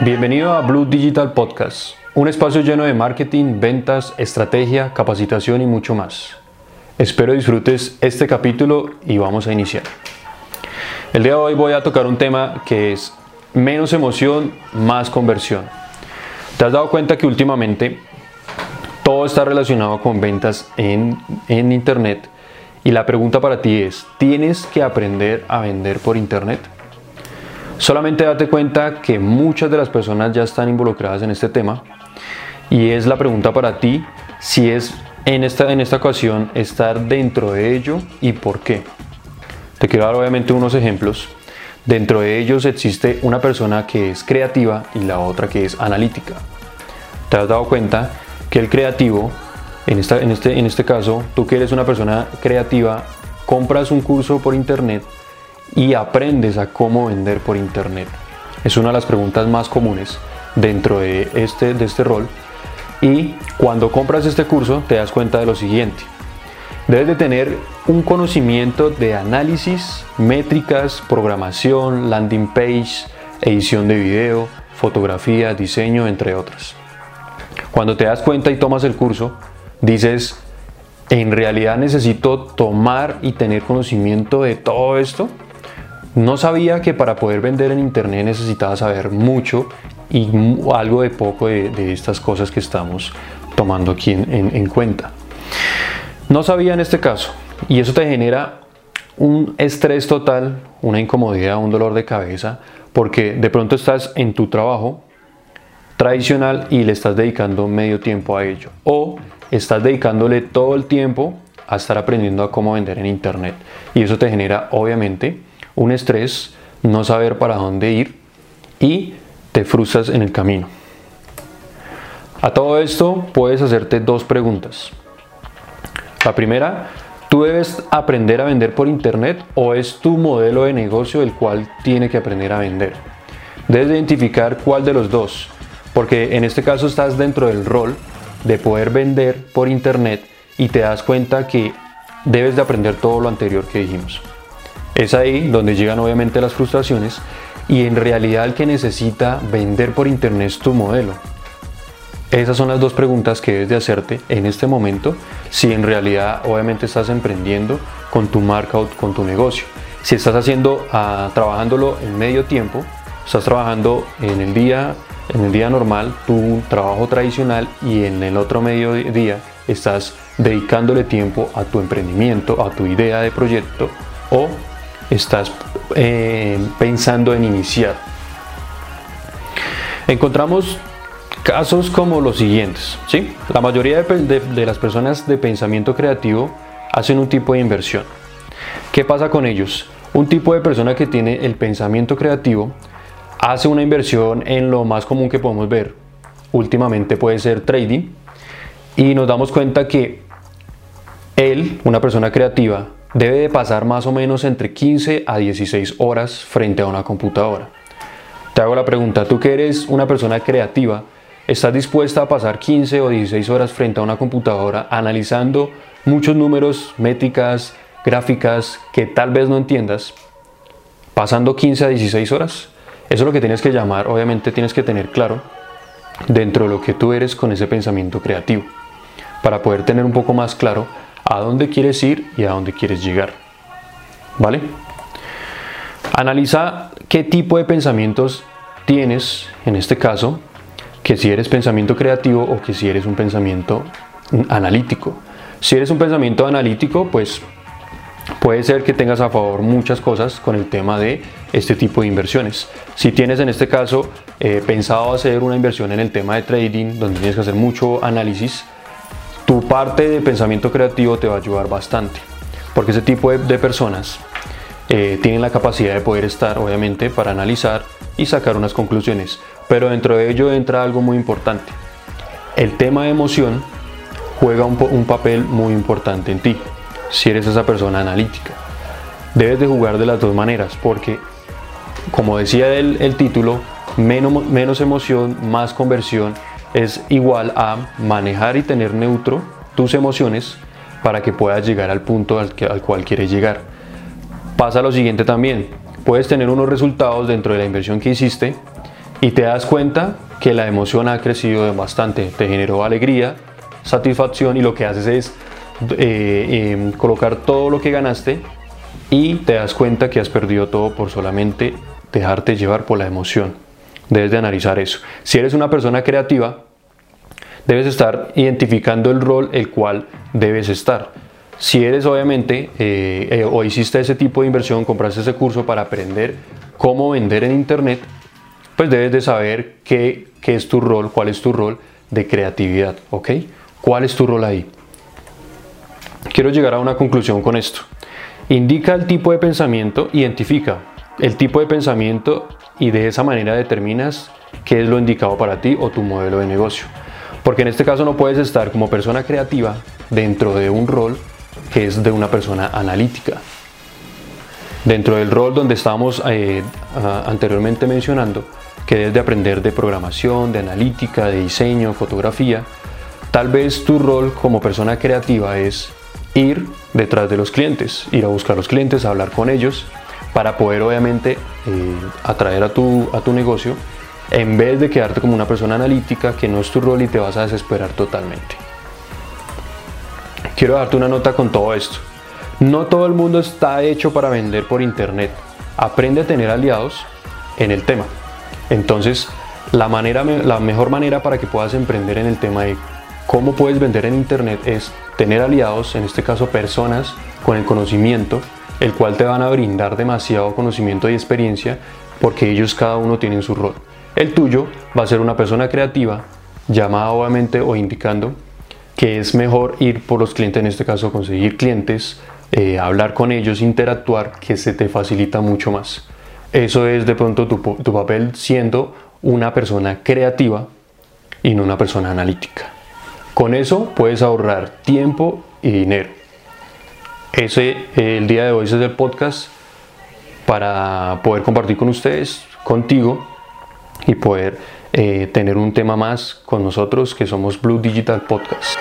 Bienvenido a Blue Digital Podcast, un espacio lleno de marketing, ventas, estrategia, capacitación y mucho más. Espero disfrutes este capítulo y vamos a iniciar. El día de hoy voy a tocar un tema que es menos emoción, más conversión. ¿Te has dado cuenta que últimamente todo está relacionado con ventas en, en Internet? Y la pregunta para ti es, ¿tienes que aprender a vender por Internet? Solamente date cuenta que muchas de las personas ya están involucradas en este tema y es la pregunta para ti si es en esta, en esta ocasión estar dentro de ello y por qué. Te quiero dar obviamente unos ejemplos. Dentro de ellos existe una persona que es creativa y la otra que es analítica. ¿Te has dado cuenta que el creativo, en, esta, en, este, en este caso, tú que eres una persona creativa, compras un curso por internet y aprendes a cómo vender por internet? Es una de las preguntas más comunes dentro de este, de este rol. Y cuando compras este curso te das cuenta de lo siguiente. Debes de tener un conocimiento de análisis, métricas, programación, landing page, edición de video, fotografía, diseño, entre otras. Cuando te das cuenta y tomas el curso, dices, ¿en realidad necesito tomar y tener conocimiento de todo esto? No sabía que para poder vender en internet necesitaba saber mucho y algo de poco de, estas cosas que estamos tomando aquí en, cuenta. No sabía en este caso y eso te genera un estrés total, una incomodidad, un dolor de cabeza, porque de pronto estás en tu trabajo tradicional y le estás dedicando medio tiempo a ello o estás dedicándole todo el tiempo a estar aprendiendo a cómo vender en internet y eso te genera obviamente un estrés, no saber para dónde ir y te frustras en el camino. A todo esto puedes hacerte dos preguntas. La primera, ¿tú debes aprender a vender por internet o es tu modelo de negocio el cual tiene que aprender a vender? Debes identificar cuál de los dos, porque en este caso estás dentro del rol de poder vender por internet y te das cuenta que debes de aprender todo lo anterior que dijimos. Es ahí donde llegan obviamente las frustraciones y en realidad el que necesita vender por internet es tu modelo. Esas son las dos preguntas que debes de hacerte en este momento si en realidad obviamente estás emprendiendo con tu marca o con tu negocio. Si estás haciendo, uh, trabajándolo en medio tiempo, estás trabajando en el día, en el día normal, tu trabajo tradicional y en el otro medio día estás dedicándole tiempo a tu emprendimiento, a tu idea de proyecto o estás eh, pensando en iniciar. Encontramos casos como los siguientes. ¿sí? La mayoría de, las personas de pensamiento creativo hacen un tipo de inversión. ¿Qué pasa con ellos? Un tipo de persona que tiene el pensamiento creativo hace una inversión en lo más común que podemos ver. Últimamente puede ser trading. Y nos damos cuenta que él, una persona creativa, debe de pasar más o menos entre 15 a 16 horas frente a una computadora. Te hago la pregunta, tú que eres una persona creativa, ¿estás dispuesta a pasar 15 o 16 horas frente a una computadora analizando muchos números, métricas, gráficas que tal vez no entiendas? Pasando 15 a 16 horas. Eso es lo que tienes que llamar, obviamente tienes que tener claro dentro de lo que tú eres con ese pensamiento creativo, para poder tener un poco más claro a dónde quieres ir y a dónde quieres llegar. ¿Vale? Analiza qué tipo de pensamientos tienes, en este caso, que si eres pensamiento creativo o que si eres un pensamiento analítico. Si eres un pensamiento analítico, pues puede ser que tengas a favor muchas cosas con el tema de este tipo de inversiones. Si tienes en este caso eh, pensado hacer una inversión en el tema de trading, donde tienes que hacer mucho análisis, tu parte de pensamiento creativo te va a ayudar bastante, porque ese tipo de, personas eh, tienen la capacidad de poder estar, obviamente, para analizar y sacar unas conclusiones, pero dentro de ello entra algo muy importante. El tema de emoción juega un, papel muy importante en ti, si eres esa persona analítica. Debes de jugar de las dos maneras, porque, como decía el, el título, menos, menos emoción, más conversión es igual a manejar y tener neutro tus emociones para que puedas llegar al punto al, que, al cual quieres llegar. Pasa lo siguiente también, puedes tener unos resultados dentro de la inversión que hiciste y te das cuenta que la emoción ha crecido bastante, te generó alegría, satisfacción y lo que haces es eh, em, colocar todo lo que ganaste y te das cuenta que has perdido todo por solamente dejarte llevar por la emoción. Debes de analizar eso. Si eres una persona creativa, debes estar identificando el rol el cual debes estar. Si eres obviamente eh, eh, o hiciste ese tipo de inversión, compraste ese curso para aprender cómo vender en internet, pues debes de saber qué, qué es tu rol, cuál es tu rol de creatividad, ¿ok? ¿Cuál es tu rol ahí? Quiero llegar a una conclusión con esto. Indica el tipo de pensamiento, identifica el tipo de pensamiento y de esa manera determinas qué es lo indicado para ti o tu modelo de negocio. Porque en este caso no puedes estar como persona creativa dentro de un rol que es de una persona analítica. Dentro del rol donde estábamos eh, anteriormente mencionando, que debes de aprender de programación, de analítica, de diseño, fotografía, tal vez tu rol como persona creativa es ir detrás de los clientes, ir a buscar a los clientes, a hablar con ellos, para poder obviamente eh, atraer a tu, a tu negocio, en vez de quedarte como una persona analítica, que no es tu rol y te vas a desesperar totalmente. Quiero darte una nota con todo esto. No todo el mundo está hecho para vender por internet. Aprende a tener aliados en el tema. Entonces, la, manera, la mejor manera para que puedas emprender en el tema de cómo puedes vender en internet es tener aliados, en este caso personas con el conocimiento, el cual te van a brindar demasiado conocimiento y experiencia porque ellos cada uno tienen su rol. El tuyo va a ser una persona creativa, llamada obviamente o indicando que es mejor ir por los clientes, en este caso conseguir clientes, eh, hablar con ellos, interactuar, que se te facilita mucho más. Eso es de pronto tu, tu papel siendo una persona creativa y no una persona analítica. Con eso puedes ahorrar tiempo y dinero. Ese, el día de hoy es el podcast para poder compartir con ustedes, contigo y poder eh, tener un tema más con nosotros que somos Blue Digital Podcast.